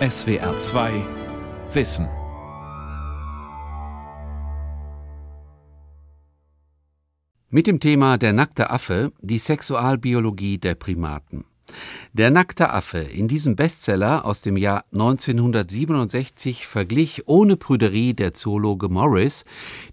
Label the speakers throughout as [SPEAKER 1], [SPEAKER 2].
[SPEAKER 1] SWR 2 Wissen.
[SPEAKER 2] Mit dem Thema Der nackte Affe, die Sexualbiologie der Primaten. Der nackte Affe in diesem Bestseller aus dem Jahr 1967 verglich ohne Prüderie der Zoologe Morris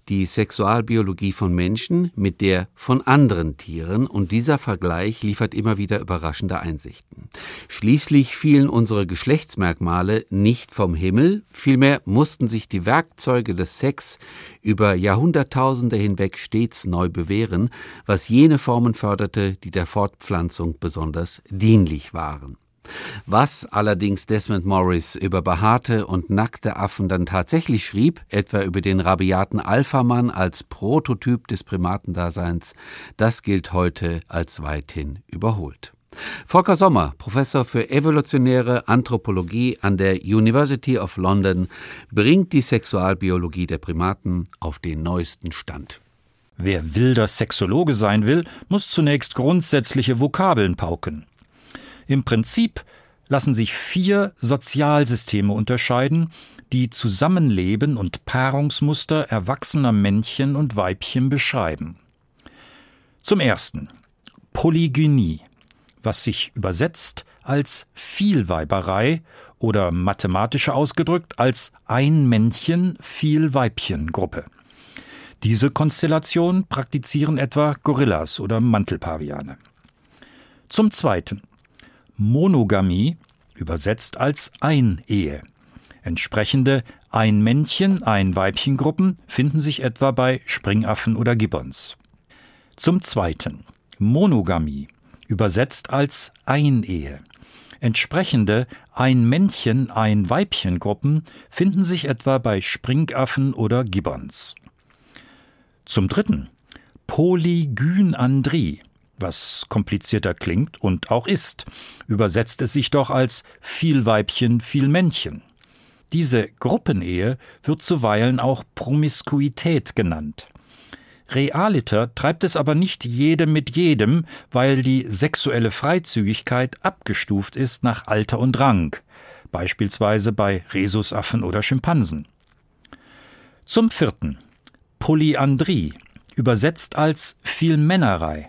[SPEAKER 2] die Sexualbiologie von Menschen mit der von anderen Tieren und dieser Vergleich liefert immer wieder überraschende Einsichten. Schließlich fielen unsere Geschlechtsmerkmale nicht vom Himmel, vielmehr mussten sich die Werkzeuge des Sex über Jahrhunderttausende hinweg stets neu bewähren, was jene Formen förderte, die der Fortpflanzung besonders dienlich waren. Was allerdings Desmond Morris über behaarte und nackte Affen dann tatsächlich schrieb, etwa über den rabiaten Alphamann als Prototyp des Primatendaseins, das gilt heute als weithin überholt. Volker Sommer, Professor für evolutionäre Anthropologie an der University of London, bringt die Sexualbiologie der Primaten auf den neuesten Stand.
[SPEAKER 3] Wer wilder Sexologe sein will, muss zunächst grundsätzliche Vokabeln pauken. Im Prinzip lassen sich vier Sozialsysteme unterscheiden, die Zusammenleben und Paarungsmuster erwachsener Männchen und Weibchen beschreiben. Zum ersten Polygynie, was sich übersetzt als Vielweiberei oder mathematischer ausgedrückt als ein Männchen, viel Weibchen Gruppe. Diese Konstellation praktizieren etwa Gorillas oder Mantelpaviane. Zum zweiten Monogamie, übersetzt als Einehe. Entsprechende Ein-Männchen, Ein-Weibchen-Gruppen finden sich etwa bei Springaffen oder Gibbons. Zum zweiten Monogamie, übersetzt als Einehe. Entsprechende Ein-Männchen, Ein-Weibchen-Gruppen finden sich etwa bei Springaffen oder Gibbons. Zum dritten Polygynandrie, was komplizierter klingt und auch ist, übersetzt es sich doch als viel Weibchen, viel Männchen. Diese Gruppenehe wird zuweilen auch Promiskuität genannt. Realiter treibt es aber nicht jedem mit jedem, weil die sexuelle Freizügigkeit abgestuft ist nach Alter und Rang, beispielsweise bei Rhesusaffen oder Schimpansen. Zum vierten Polyandrie, übersetzt als Vielmännerei.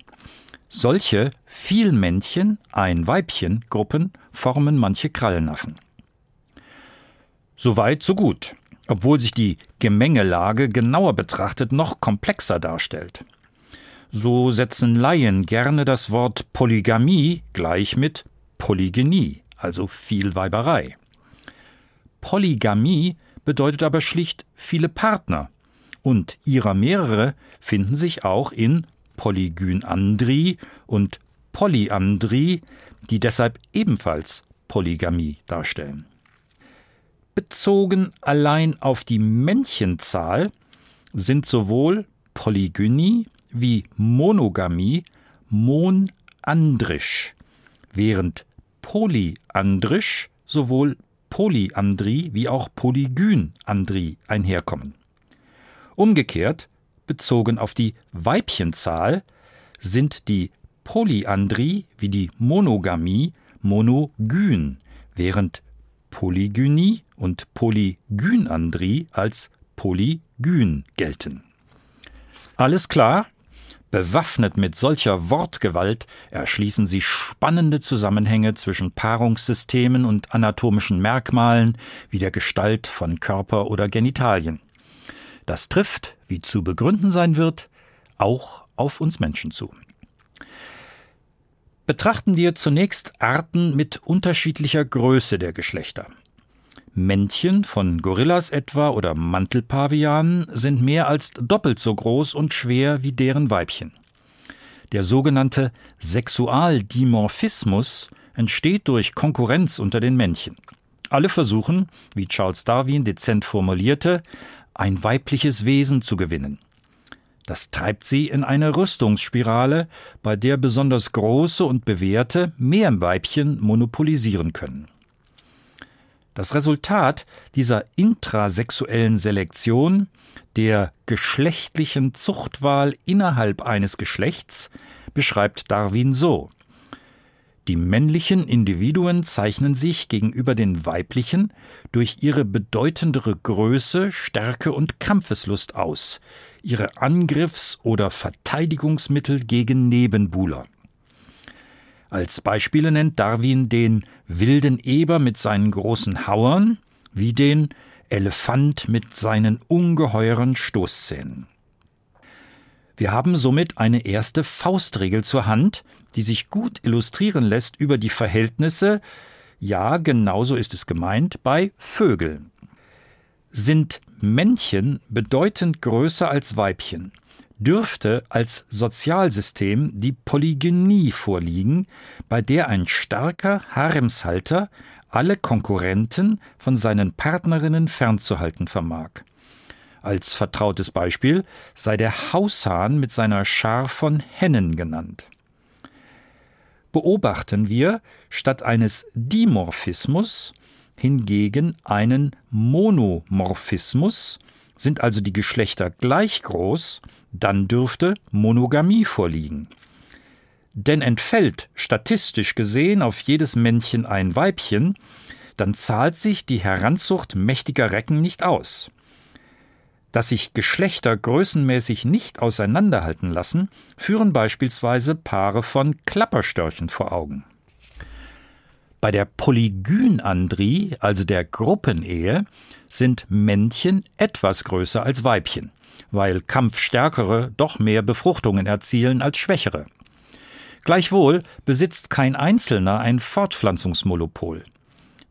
[SPEAKER 3] Solche Vielmännchen, ein Weibchen Gruppen formen manche Krallenaffen. Soweit, so gut, obwohl sich die Gemengelage genauer betrachtet noch komplexer darstellt. So setzen Laien gerne das Wort Polygamie gleich mit Polygynie, also Vielweiberei. Polygamie bedeutet aber schlicht viele Partner, und ihrer mehrere finden sich auch in Polygynandrie und Polyandrie, die deshalb ebenfalls Polygamie darstellen. Bezogen allein auf die Männchenzahl sind sowohl Polygynie wie Monogamie monandrisch, während polyandrisch sowohl Polyandrie wie auch Polygynandrie einherkommen. Umgekehrt bezogen auf die Weibchenzahl sind die Polyandrie wie die Monogamie monogyn, während Polygynie und Polygynandrie als polygyn gelten. Alles klar? Bewaffnet mit solcher Wortgewalt erschließen sie spannende Zusammenhänge zwischen Paarungssystemen und anatomischen Merkmalen wie der Gestalt von Körper oder Genitalien. Das trifft, wie zu begründen sein wird, auch auf uns Menschen zu. Betrachten wir zunächst Arten mit unterschiedlicher Größe der Geschlechter. Männchen von Gorillas etwa oder Mantelpavianen sind mehr als doppelt so groß und schwer wie deren Weibchen. Der sogenannte Sexualdimorphismus entsteht durch Konkurrenz unter den Männchen. Alle versuchen, wie Charles Darwin dezent formulierte, ein weibliches Wesen zu gewinnen. Das treibt sie in eine Rüstungsspirale, bei der besonders große und bewährte mehr Weibchen monopolisieren können. Das Resultat dieser intrasexuellen Selektion, der geschlechtlichen Zuchtwahl innerhalb eines Geschlechts, beschreibt Darwin so. Die männlichen Individuen zeichnen sich gegenüber den weiblichen durch ihre bedeutendere Größe, Stärke und Kampfeslust aus, ihre Angriffs- oder Verteidigungsmittel gegen Nebenbuhler. Als Beispiele nennt Darwin den wilden Eber mit seinen großen Hauern wie den Elefant mit seinen ungeheuren Stoßzähnen. Wir haben somit eine erste Faustregel zur Hand, die sich gut illustrieren lässt über die Verhältnisse, ja, genauso ist es gemeint, bei Vögeln. Sind Männchen bedeutend größer als Weibchen, dürfte als Sozialsystem die Polygynie vorliegen, bei der ein starker Haremshalter alle Konkurrenten von seinen Partnerinnen fernzuhalten vermag. Als vertrautes Beispiel sei der Haushahn mit seiner Schar von Hennen genannt beobachten wir statt eines Dimorphismus hingegen einen Monomorphismus, sind also die Geschlechter gleich groß, dann dürfte Monogamie vorliegen. Denn entfällt statistisch gesehen auf jedes Männchen ein Weibchen, dann zahlt sich die Heranzucht mächtiger Recken nicht aus dass sich Geschlechter größenmäßig nicht auseinanderhalten lassen, führen beispielsweise Paare von Klapperstörchen vor Augen. Bei der Polygynandrie, also der Gruppenehe, sind Männchen etwas größer als Weibchen, weil Kampfstärkere doch mehr Befruchtungen erzielen als Schwächere. Gleichwohl besitzt kein Einzelner ein Fortpflanzungsmonopol.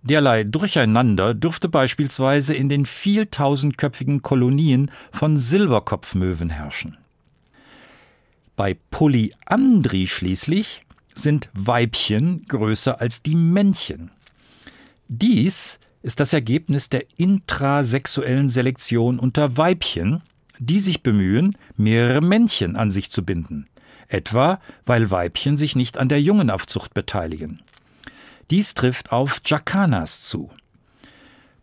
[SPEAKER 3] Derlei Durcheinander dürfte beispielsweise in den vieltausendköpfigen Kolonien von Silberkopfmöwen herrschen. Bei Polyandrie schließlich sind Weibchen größer als die Männchen. Dies ist das Ergebnis der intrasexuellen Selektion unter Weibchen, die sich bemühen, mehrere Männchen an sich zu binden, etwa weil Weibchen sich nicht an der Jungenaufzucht beteiligen. Dies trifft auf Jakanas zu.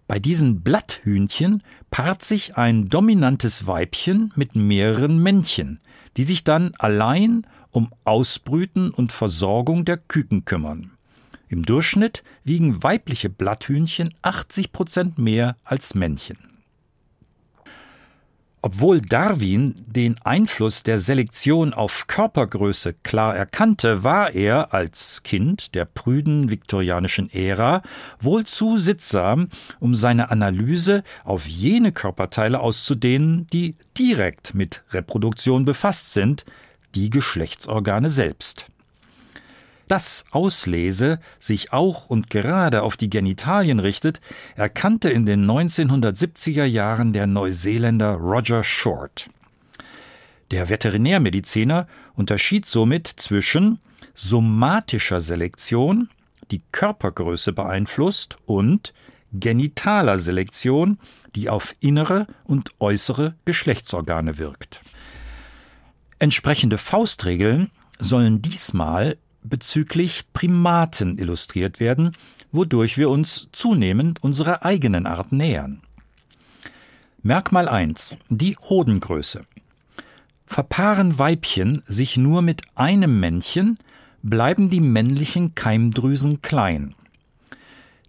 [SPEAKER 3] Bei diesen Blatthühnchen paart sich ein dominantes Weibchen mit mehreren Männchen, die sich dann allein um Ausbrüten und Versorgung der Küken kümmern. Im Durchschnitt wiegen weibliche Blatthühnchen 80 Prozent mehr als Männchen. Obwohl Darwin den Einfluss der Selektion auf Körpergröße klar erkannte, war er als Kind der prüden viktorianischen Ära wohl zu sittsam, um seine Analyse auf jene Körperteile auszudehnen, die direkt mit Reproduktion befasst sind, die Geschlechtsorgane selbst das Auslese sich auch und gerade auf die Genitalien richtet, erkannte in den 1970er Jahren der Neuseeländer Roger Short. Der Veterinärmediziner unterschied somit zwischen somatischer Selektion, die Körpergröße beeinflusst, und genitaler Selektion, die auf innere und äußere Geschlechtsorgane wirkt. Entsprechende Faustregeln sollen diesmal bezüglich Primaten illustriert werden, wodurch wir uns zunehmend unserer eigenen Art nähern. Merkmal 1. Die Hodengröße. Verpaaren Weibchen sich nur mit einem Männchen, bleiben die männlichen Keimdrüsen klein.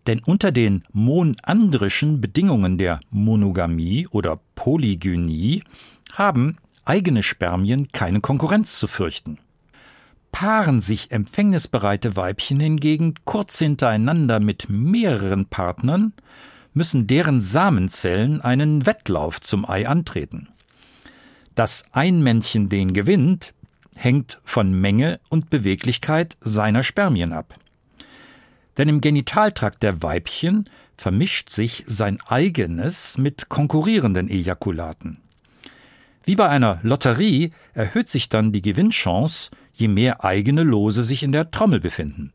[SPEAKER 3] Denn unter den monandrischen Bedingungen der Monogamie oder Polygynie haben eigene Spermien keine Konkurrenz zu fürchten. Paaren sich empfängnisbereite Weibchen hingegen kurz hintereinander mit mehreren Partnern, müssen deren Samenzellen einen Wettlauf zum Ei antreten. Dass ein Männchen den gewinnt, hängt von Menge und Beweglichkeit seiner Spermien ab. Denn im Genitaltrakt der Weibchen vermischt sich sein eigenes mit konkurrierenden Ejakulaten. Wie bei einer Lotterie erhöht sich dann die Gewinnchance, je mehr eigene Lose sich in der Trommel befinden.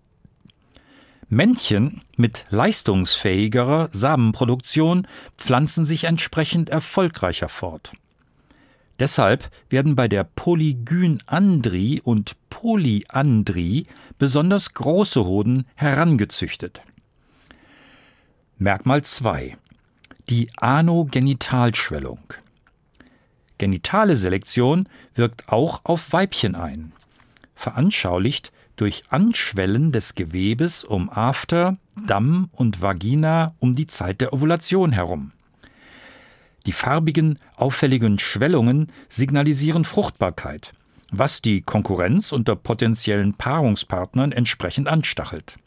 [SPEAKER 3] Männchen mit leistungsfähigerer Samenproduktion pflanzen sich entsprechend erfolgreicher fort. Deshalb werden bei der Polygynandrie und Polyandrie besonders große Hoden herangezüchtet. Merkmal 2. Die Anogenitalschwellung. Genitale Selektion wirkt auch auf Weibchen ein. Veranschaulicht durch Anschwellen des Gewebes um After, Damm und Vagina um die Zeit der Ovulation herum. Die farbigen, auffälligen Schwellungen signalisieren Fruchtbarkeit, was die Konkurrenz unter potenziellen Paarungspartnern entsprechend anstachelt.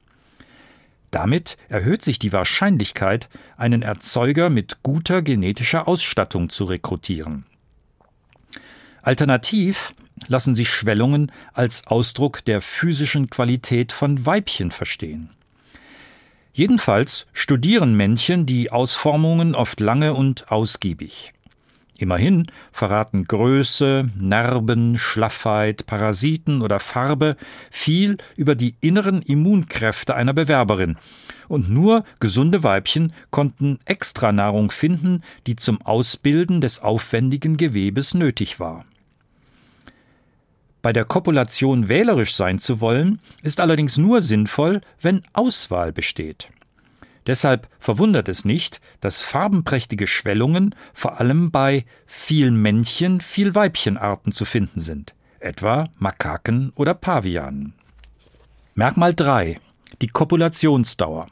[SPEAKER 3] Damit erhöht sich die Wahrscheinlichkeit, einen Erzeuger mit guter genetischer Ausstattung zu rekrutieren. Alternativ lassen sich Schwellungen als Ausdruck der physischen Qualität von Weibchen verstehen. Jedenfalls studieren Männchen die Ausformungen oft lange und ausgiebig. Immerhin verraten Größe, Narben, Schlaffheit, Parasiten oder Farbe viel über die inneren Immunkräfte einer Bewerberin, und nur gesunde Weibchen konnten Extranahrung finden, die zum Ausbilden des aufwendigen Gewebes nötig war. Bei der Kopulation wählerisch sein zu wollen, ist allerdings nur sinnvoll, wenn Auswahl besteht. Deshalb verwundert es nicht, dass farbenprächtige Schwellungen vor allem bei viel Männchen, viel Weibchenarten zu finden sind, etwa Makaken oder Pavianen. Merkmal 3. Die Kopulationsdauer.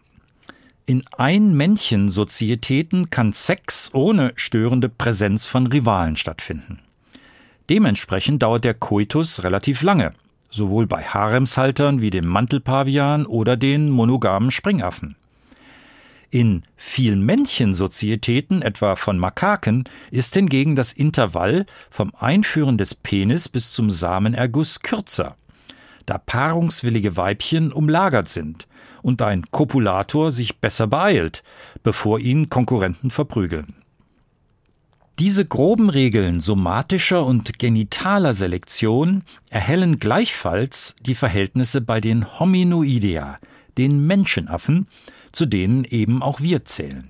[SPEAKER 3] In Ein-Männchen-Sozietäten kann Sex ohne störende Präsenz von Rivalen stattfinden. Dementsprechend dauert der Koitus relativ lange, sowohl bei Haremshaltern wie dem Mantelpavian oder den monogamen Springaffen. In Vielmännchensozietäten, etwa von Makaken, ist hingegen das Intervall vom Einführen des Penis bis zum Samenerguss kürzer, da paarungswillige Weibchen umlagert sind und ein Kopulator sich besser beeilt, bevor ihn Konkurrenten verprügeln. Diese groben Regeln somatischer und genitaler Selektion erhellen gleichfalls die Verhältnisse bei den Hominoidea, den Menschenaffen, zu denen eben auch wir zählen.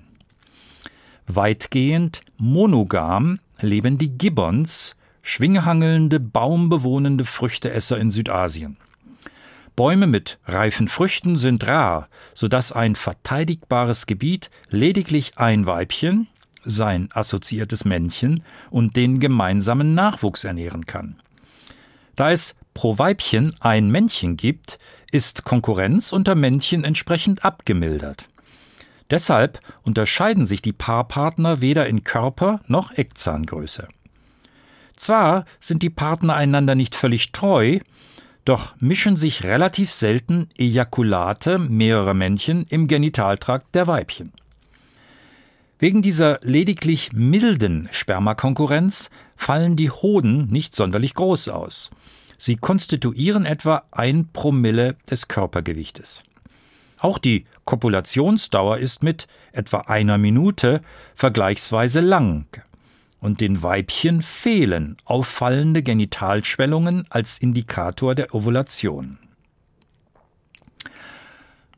[SPEAKER 3] Weitgehend monogam leben die Gibbons, schwinghangelnde, baumbewohnende Früchteesser in Südasien. Bäume mit reifen Früchten sind rar, so dass ein verteidigbares Gebiet lediglich ein Weibchen, sein assoziiertes Männchen und den gemeinsamen Nachwuchs ernähren kann. Da es pro Weibchen ein Männchen gibt, ist Konkurrenz unter Männchen entsprechend abgemildert. Deshalb unterscheiden sich die Paarpartner weder in Körper noch Eckzahngröße. Zwar sind die Partner einander nicht völlig treu, doch mischen sich relativ selten Ejakulate mehrerer Männchen im Genitaltrakt der Weibchen. Wegen dieser lediglich milden Spermakonkurrenz fallen die Hoden nicht sonderlich groß aus. Sie konstituieren etwa ein Promille des Körpergewichtes. Auch die Kopulationsdauer ist mit etwa einer Minute vergleichsweise lang. Und den Weibchen fehlen auffallende Genitalschwellungen als Indikator der Ovulation.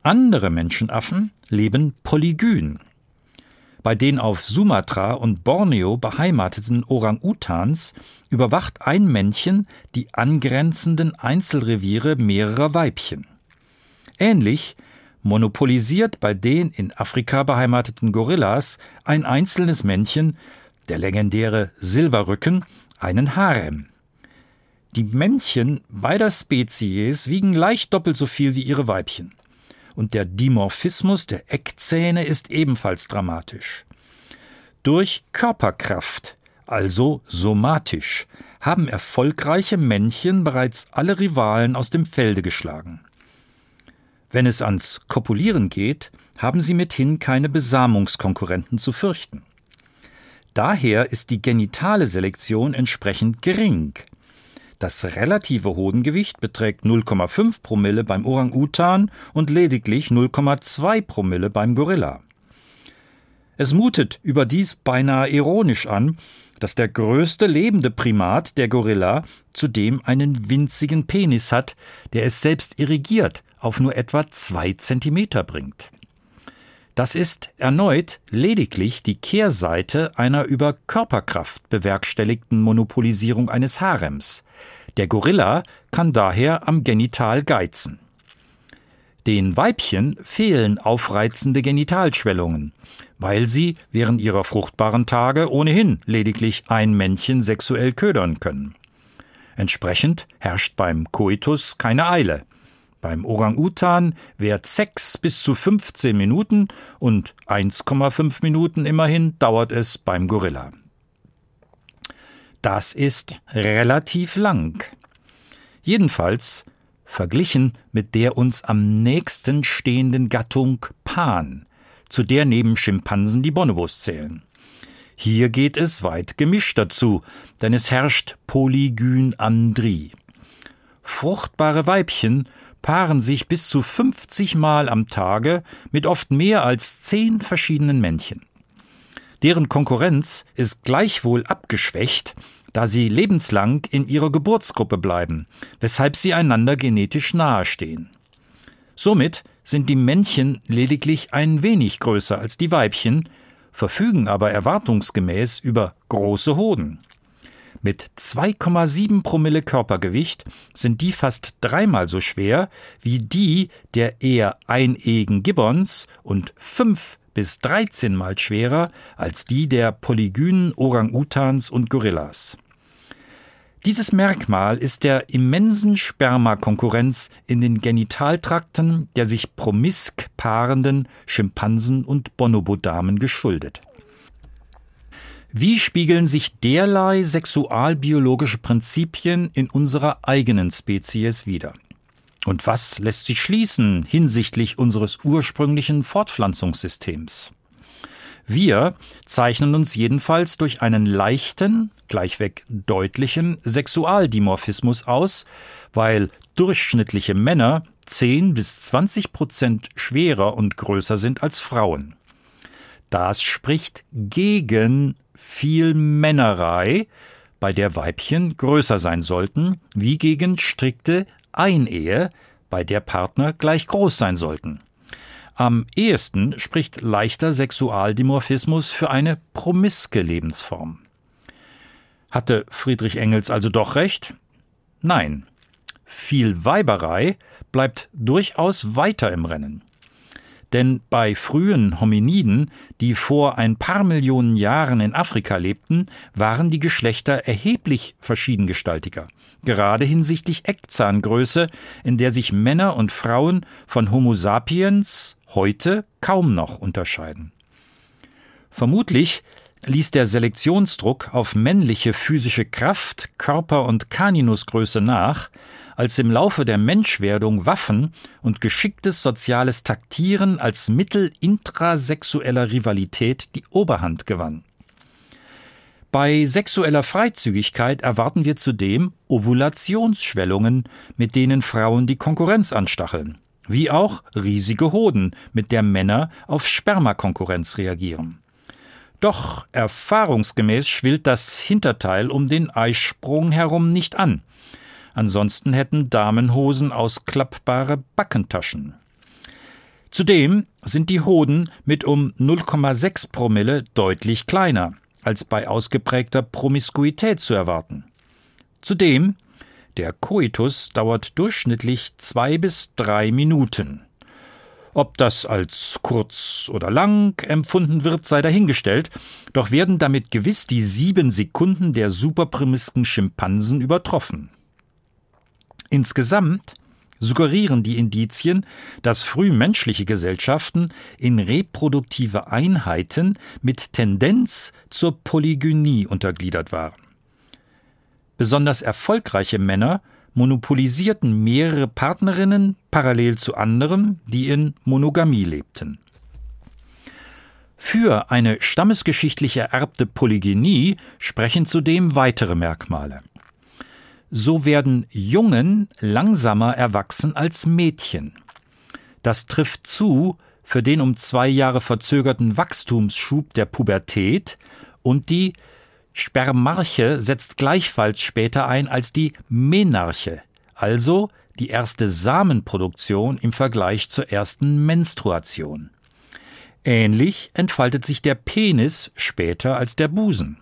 [SPEAKER 3] Andere Menschenaffen leben polygyn, bei den auf Sumatra und Borneo beheimateten Orang-Utans überwacht ein Männchen die angrenzenden Einzelreviere mehrerer Weibchen. Ähnlich monopolisiert bei den in Afrika beheimateten Gorillas ein einzelnes Männchen, der legendäre Silberrücken, einen Harem. Die Männchen beider Spezies wiegen leicht doppelt so viel wie ihre Weibchen und der Dimorphismus der Eckzähne ist ebenfalls dramatisch. Durch Körperkraft, also somatisch, haben erfolgreiche Männchen bereits alle Rivalen aus dem Felde geschlagen. Wenn es ans Kopulieren geht, haben sie mithin keine Besamungskonkurrenten zu fürchten. Daher ist die genitale Selektion entsprechend gering. Das relative Hodengewicht beträgt 0,5 Promille beim Orang-Utan und lediglich 0,2 Promille beim Gorilla. Es mutet überdies beinahe ironisch an, dass der größte lebende Primat, der Gorilla, zudem einen winzigen Penis hat, der es selbst irrigiert auf nur etwa zwei Zentimeter bringt. Das ist erneut lediglich die Kehrseite einer über Körperkraft bewerkstelligten Monopolisierung eines Harems. Der Gorilla kann daher am Genital geizen. Den Weibchen fehlen aufreizende Genitalschwellungen, weil sie während ihrer fruchtbaren Tage ohnehin lediglich ein Männchen sexuell ködern können. Entsprechend herrscht beim Koitus keine Eile. Beim Orang-Utan währt Sex bis zu 15 Minuten und 1,5 Minuten immerhin dauert es beim Gorilla. Das ist relativ lang. Jedenfalls verglichen mit der uns am nächsten stehenden Gattung Pan, zu der neben Schimpansen die Bonobos zählen. Hier geht es weit gemischter zu, denn es herrscht Polygynandrie. Fruchtbare Weibchen paaren sich bis zu 50 Mal am Tage mit oft mehr als zehn verschiedenen Männchen. Deren Konkurrenz ist gleichwohl abgeschwächt, da sie lebenslang in ihrer Geburtsgruppe bleiben, weshalb sie einander genetisch nahestehen. Somit sind die Männchen lediglich ein wenig größer als die Weibchen, verfügen aber erwartungsgemäß über große Hoden. Mit 2,7 Promille Körpergewicht sind die fast dreimal so schwer wie die der eher einägigen Gibbons und fünf bis 13 mal schwerer als die der polygynen Orang-Utans und Gorillas. Dieses Merkmal ist der immensen Spermakonkurrenz in den Genitaltrakten der sich promisk paarenden Schimpansen und Bonobodamen geschuldet. Wie spiegeln sich derlei sexualbiologische Prinzipien in unserer eigenen Spezies wider? Und was lässt sich schließen hinsichtlich unseres ursprünglichen Fortpflanzungssystems? Wir zeichnen uns jedenfalls durch einen leichten, gleichweg deutlichen Sexualdimorphismus aus, weil durchschnittliche Männer 10 bis 20 Prozent schwerer und größer sind als Frauen. Das spricht gegen viel Männerei, bei der Weibchen größer sein sollten, wie gegen strikte Einehe, bei der Partner gleich groß sein sollten. Am ehesten spricht leichter Sexualdimorphismus für eine promiske Lebensform. Hatte Friedrich Engels also doch recht? Nein. Viel Weiberei bleibt durchaus weiter im Rennen. Denn bei frühen Hominiden, die vor ein paar Millionen Jahren in Afrika lebten, waren die Geschlechter erheblich verschiedengestaltiger, gerade hinsichtlich Eckzahngröße, in der sich Männer und Frauen von Homo sapiens heute kaum noch unterscheiden. Vermutlich ließ der Selektionsdruck auf männliche physische Kraft, Körper und Kaninusgröße nach, als im Laufe der Menschwerdung Waffen und geschicktes soziales Taktieren als Mittel intrasexueller Rivalität die Oberhand gewann. Bei sexueller Freizügigkeit erwarten wir zudem Ovulationsschwellungen, mit denen Frauen die Konkurrenz anstacheln, wie auch riesige Hoden, mit der Männer auf Spermakonkurrenz reagieren. Doch erfahrungsgemäß schwillt das Hinterteil um den Eisprung herum nicht an. Ansonsten hätten Damenhosen ausklappbare Backentaschen. Zudem sind die Hoden mit um 0,6 Promille deutlich kleiner als bei ausgeprägter Promiskuität zu erwarten. Zudem, der Koitus dauert durchschnittlich zwei bis drei Minuten. Ob das als kurz oder lang empfunden wird, sei dahingestellt, doch werden damit gewiss die sieben Sekunden der superprimisken Schimpansen übertroffen. Insgesamt suggerieren die Indizien, dass frühmenschliche Gesellschaften in reproduktive Einheiten mit Tendenz zur Polygynie untergliedert waren. Besonders erfolgreiche Männer monopolisierten mehrere Partnerinnen parallel zu anderen, die in Monogamie lebten. Für eine stammesgeschichtlich ererbte Polygynie sprechen zudem weitere Merkmale so werden Jungen langsamer erwachsen als Mädchen. Das trifft zu für den um zwei Jahre verzögerten Wachstumsschub der Pubertät und die Spermarche setzt gleichfalls später ein als die Menarche, also die erste Samenproduktion im Vergleich zur ersten Menstruation. Ähnlich entfaltet sich der Penis später als der Busen.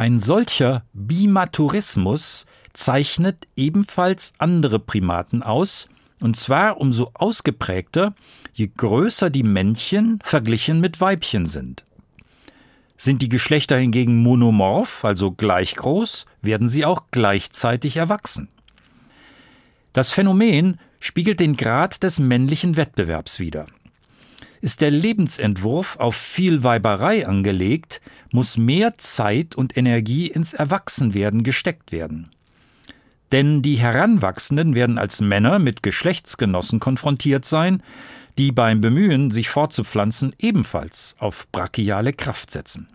[SPEAKER 3] Ein solcher Bimaturismus zeichnet ebenfalls andere Primaten aus, und zwar umso ausgeprägter, je größer die Männchen verglichen mit Weibchen sind. Sind die Geschlechter hingegen monomorph, also gleich groß, werden sie auch gleichzeitig erwachsen. Das Phänomen spiegelt den Grad des männlichen Wettbewerbs wider. Ist der Lebensentwurf auf viel Weiberei angelegt, muss mehr Zeit und Energie ins Erwachsenwerden gesteckt werden. Denn die Heranwachsenden werden als Männer mit Geschlechtsgenossen konfrontiert sein, die beim Bemühen, sich fortzupflanzen, ebenfalls auf brachiale Kraft setzen.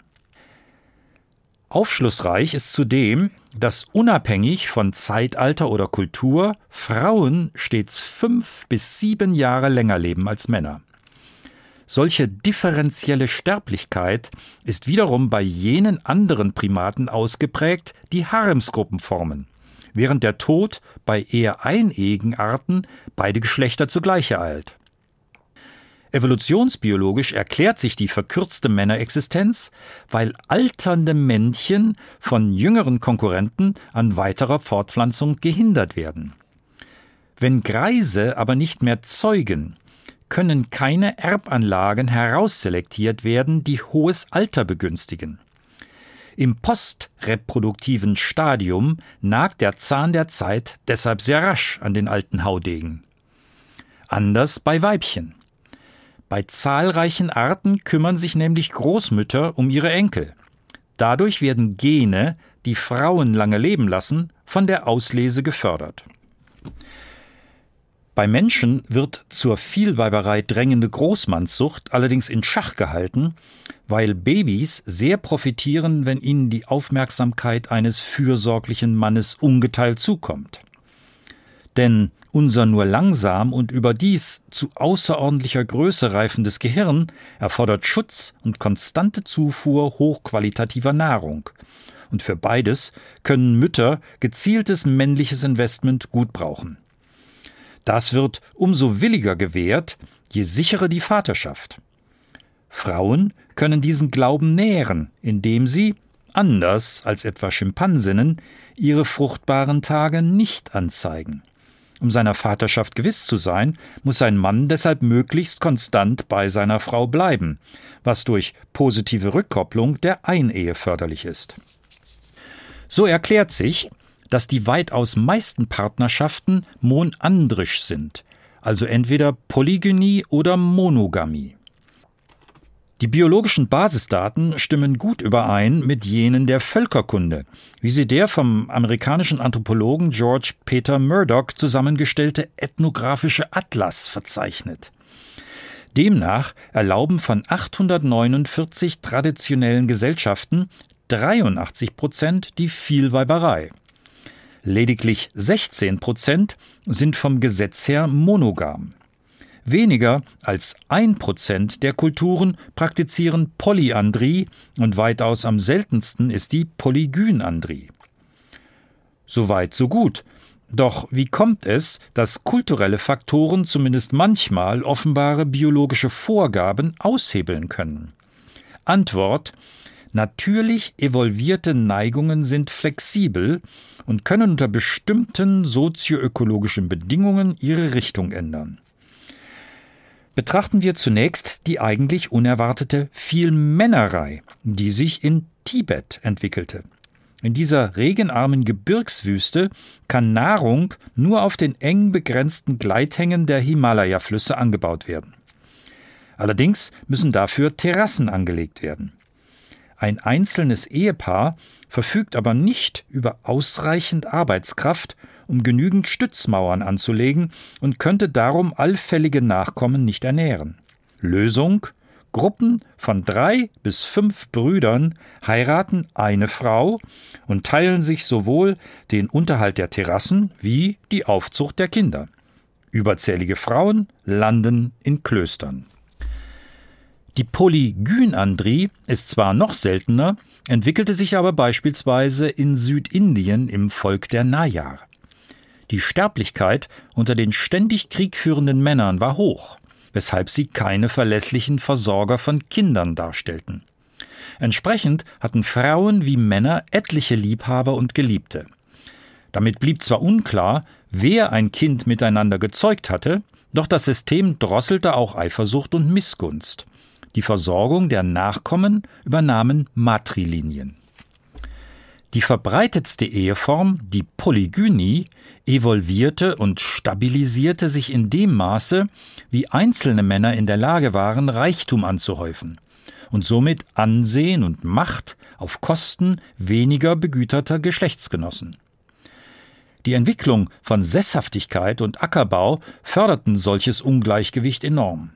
[SPEAKER 3] Aufschlussreich ist zudem, dass unabhängig von Zeitalter oder Kultur Frauen stets fünf bis sieben Jahre länger leben als Männer. Solche differenzielle Sterblichkeit ist wiederum bei jenen anderen Primaten ausgeprägt, die Haremsgruppen formen, während der Tod bei eher einehigen Arten beide Geschlechter zugleich ereilt. Evolutionsbiologisch erklärt sich die verkürzte Männerexistenz, weil alternde Männchen von jüngeren Konkurrenten an weiterer Fortpflanzung gehindert werden. Wenn Greise aber nicht mehr zeugen, können keine Erbanlagen herausselektiert werden, die hohes Alter begünstigen. Im postreproduktiven Stadium nagt der Zahn der Zeit deshalb sehr rasch an den alten Haudegen. Anders bei Weibchen. Bei zahlreichen Arten kümmern sich nämlich Großmütter um ihre Enkel. Dadurch werden Gene, die Frauen lange leben lassen, von der Auslese gefördert. Bei Menschen wird zur Vielweiberei drängende Großmannssucht allerdings in Schach gehalten, weil Babys sehr profitieren, wenn ihnen die Aufmerksamkeit eines fürsorglichen Mannes ungeteilt zukommt. Denn unser nur langsam und überdies zu außerordentlicher Größe reifendes Gehirn erfordert Schutz und konstante Zufuhr hochqualitativer Nahrung. Und für beides können Mütter gezieltes männliches Investment gut brauchen. Das wird umso williger gewährt, je sicherer die Vaterschaft. Frauen können diesen Glauben nähren, indem sie, anders als etwa Schimpansinnen, ihre fruchtbaren Tage nicht anzeigen. Um seiner Vaterschaft gewiss zu sein, muss ein Mann deshalb möglichst konstant bei seiner Frau bleiben, was durch positive Rückkopplung der Einehe förderlich ist. So erklärt sich, dass die weitaus meisten Partnerschaften monandrisch sind, also entweder Polygynie oder Monogamie. Die biologischen Basisdaten stimmen gut überein mit jenen der Völkerkunde, wie sie der vom amerikanischen Anthropologen George Peter Murdoch zusammengestellte ethnographische Atlas verzeichnet. Demnach erlauben von 849 traditionellen Gesellschaften 83 Prozent die Vielweiberei. Lediglich 16 Prozent sind vom Gesetz her monogam. Weniger als ein Prozent der Kulturen praktizieren Polyandrie und weitaus am seltensten ist die Polygynandrie. Soweit so gut. Doch wie kommt es, dass kulturelle Faktoren zumindest manchmal offenbare biologische Vorgaben aushebeln können? Antwort Natürlich evolvierte Neigungen sind flexibel und können unter bestimmten sozioökologischen Bedingungen ihre Richtung ändern. Betrachten wir zunächst die eigentlich unerwartete Vielmännerei, die sich in Tibet entwickelte. In dieser regenarmen Gebirgswüste kann Nahrung nur auf den eng begrenzten Gleithängen der Himalaya-Flüsse angebaut werden. Allerdings müssen dafür Terrassen angelegt werden. Ein einzelnes Ehepaar verfügt aber nicht über ausreichend Arbeitskraft, um genügend Stützmauern anzulegen und könnte darum allfällige Nachkommen nicht ernähren. Lösung Gruppen von drei bis fünf Brüdern heiraten eine Frau und teilen sich sowohl den Unterhalt der Terrassen wie die Aufzucht der Kinder. Überzählige Frauen landen in Klöstern. Die Polygynandrie ist zwar noch seltener, entwickelte sich aber beispielsweise in Südindien im Volk der Nayar. Die Sterblichkeit unter den ständig kriegführenden Männern war hoch, weshalb sie keine verlässlichen Versorger von Kindern darstellten. Entsprechend hatten Frauen wie Männer etliche Liebhaber und Geliebte. Damit blieb zwar unklar, wer ein Kind miteinander gezeugt hatte, doch das System drosselte auch Eifersucht und Missgunst. Die Versorgung der Nachkommen übernahmen Matrilinien. Die verbreitetste Eheform, die Polygynie, evolvierte und stabilisierte sich in dem Maße, wie einzelne Männer in der Lage waren, Reichtum anzuhäufen und somit Ansehen und Macht auf Kosten weniger begüterter Geschlechtsgenossen. Die Entwicklung von Sesshaftigkeit und Ackerbau förderten solches Ungleichgewicht enorm.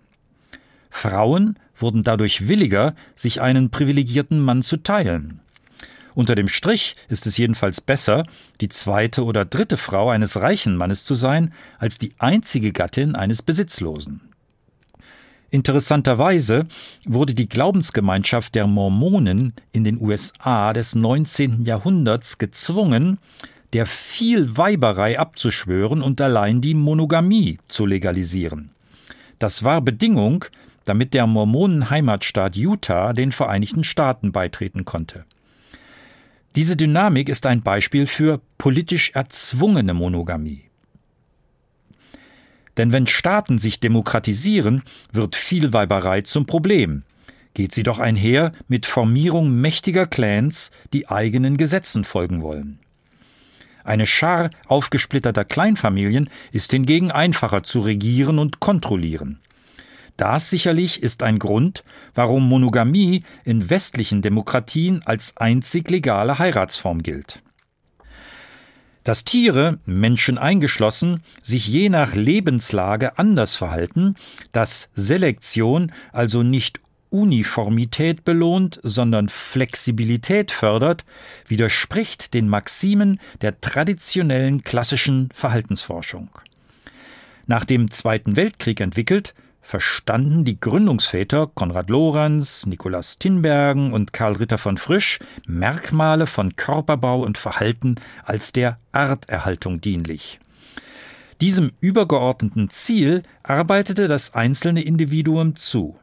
[SPEAKER 3] Frauen wurden dadurch williger, sich einen privilegierten Mann zu teilen. Unter dem Strich ist es jedenfalls besser, die zweite oder dritte Frau eines reichen Mannes zu sein, als die einzige Gattin eines Besitzlosen. Interessanterweise wurde die Glaubensgemeinschaft der Mormonen in den USA des 19. Jahrhunderts gezwungen, der Vielweiberei abzuschwören und allein die Monogamie zu legalisieren. Das war Bedingung, damit der Mormonenheimatstaat Utah den Vereinigten Staaten beitreten konnte. Diese Dynamik ist ein Beispiel für politisch erzwungene Monogamie. Denn wenn Staaten sich demokratisieren, wird Vielweiberei zum Problem. Geht sie doch einher mit Formierung mächtiger Clans, die eigenen Gesetzen folgen wollen. Eine Schar aufgesplitterter Kleinfamilien ist hingegen einfacher zu regieren und kontrollieren. Das sicherlich ist ein Grund, warum Monogamie in westlichen Demokratien als einzig legale Heiratsform gilt. Dass Tiere, Menschen eingeschlossen, sich je nach Lebenslage anders verhalten, dass Selektion also nicht Uniformität belohnt, sondern Flexibilität fördert, widerspricht den Maximen der traditionellen klassischen Verhaltensforschung. Nach dem Zweiten Weltkrieg entwickelt, verstanden die Gründungsväter Konrad Lorenz, Nikolaus Tinbergen und Karl Ritter von Frisch Merkmale von Körperbau und Verhalten als der Arterhaltung dienlich. Diesem übergeordneten Ziel arbeitete das einzelne Individuum zu.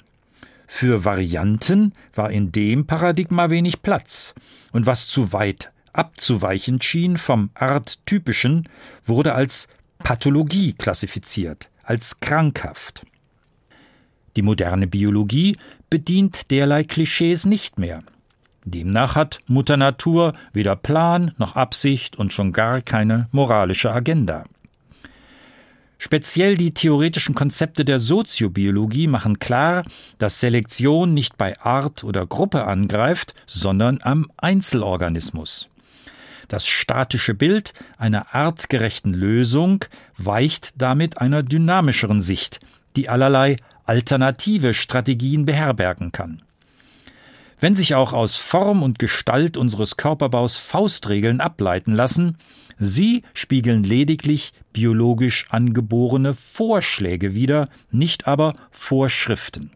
[SPEAKER 3] Für Varianten war in dem Paradigma wenig Platz, und was zu weit abzuweichen schien vom Arttypischen, wurde als Pathologie klassifiziert, als krankhaft. Die moderne Biologie bedient derlei Klischees nicht mehr. Demnach hat Mutter Natur weder Plan noch Absicht und schon gar keine moralische Agenda. Speziell die theoretischen Konzepte der Soziobiologie machen klar, dass Selektion nicht bei Art oder Gruppe angreift, sondern am Einzelorganismus. Das statische Bild einer artgerechten Lösung weicht damit einer dynamischeren Sicht, die allerlei alternative Strategien beherbergen kann. Wenn sich auch aus Form und Gestalt unseres Körperbaus Faustregeln ableiten lassen, sie spiegeln lediglich biologisch angeborene Vorschläge wider, nicht aber Vorschriften.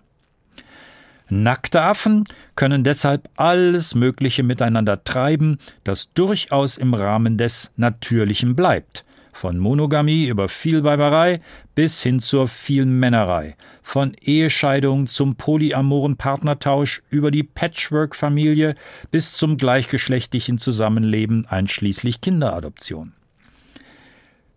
[SPEAKER 3] Nackte Affen können deshalb alles Mögliche miteinander treiben, das durchaus im Rahmen des Natürlichen bleibt, von Monogamie über Vielweiberei bis hin zur Vielmännerei, von Ehescheidung zum polyamoren Partnertausch über die Patchwork-Familie bis zum gleichgeschlechtlichen Zusammenleben einschließlich Kinderadoption.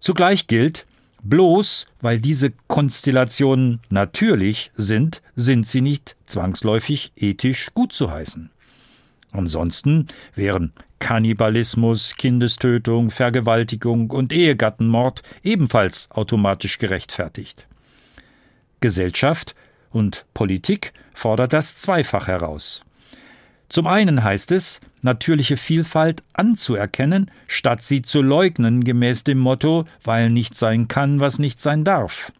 [SPEAKER 3] Zugleich gilt, bloß weil diese Konstellationen natürlich sind, sind sie nicht zwangsläufig ethisch gut zu heißen. Ansonsten wären Kannibalismus, Kindestötung, Vergewaltigung und Ehegattenmord ebenfalls automatisch gerechtfertigt. Gesellschaft und Politik fordert das zweifach heraus. Zum einen heißt es, natürliche Vielfalt anzuerkennen, statt sie zu leugnen, gemäß dem Motto, weil nicht sein kann, was nicht sein darf.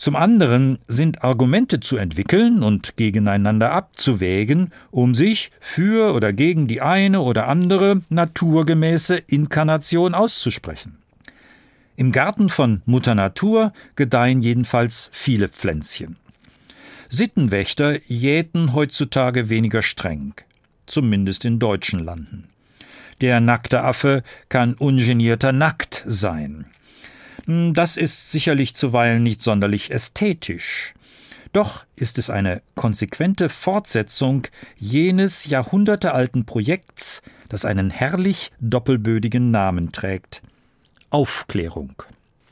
[SPEAKER 3] Zum anderen sind Argumente zu entwickeln und gegeneinander abzuwägen, um sich für oder gegen die eine oder andere naturgemäße Inkarnation auszusprechen. Im Garten von Mutter Natur gedeihen jedenfalls viele Pflänzchen. Sittenwächter jäten heutzutage weniger streng, zumindest in deutschen Landen. Der nackte Affe kann ungenierter nackt sein. Hm, das ist sicherlich zuweilen nicht sonderlich ästhetisch. Doch ist es eine konsequente Fortsetzung jenes jahrhundertealten Projekts, das einen herrlich doppelbödigen Namen trägt Aufklärung.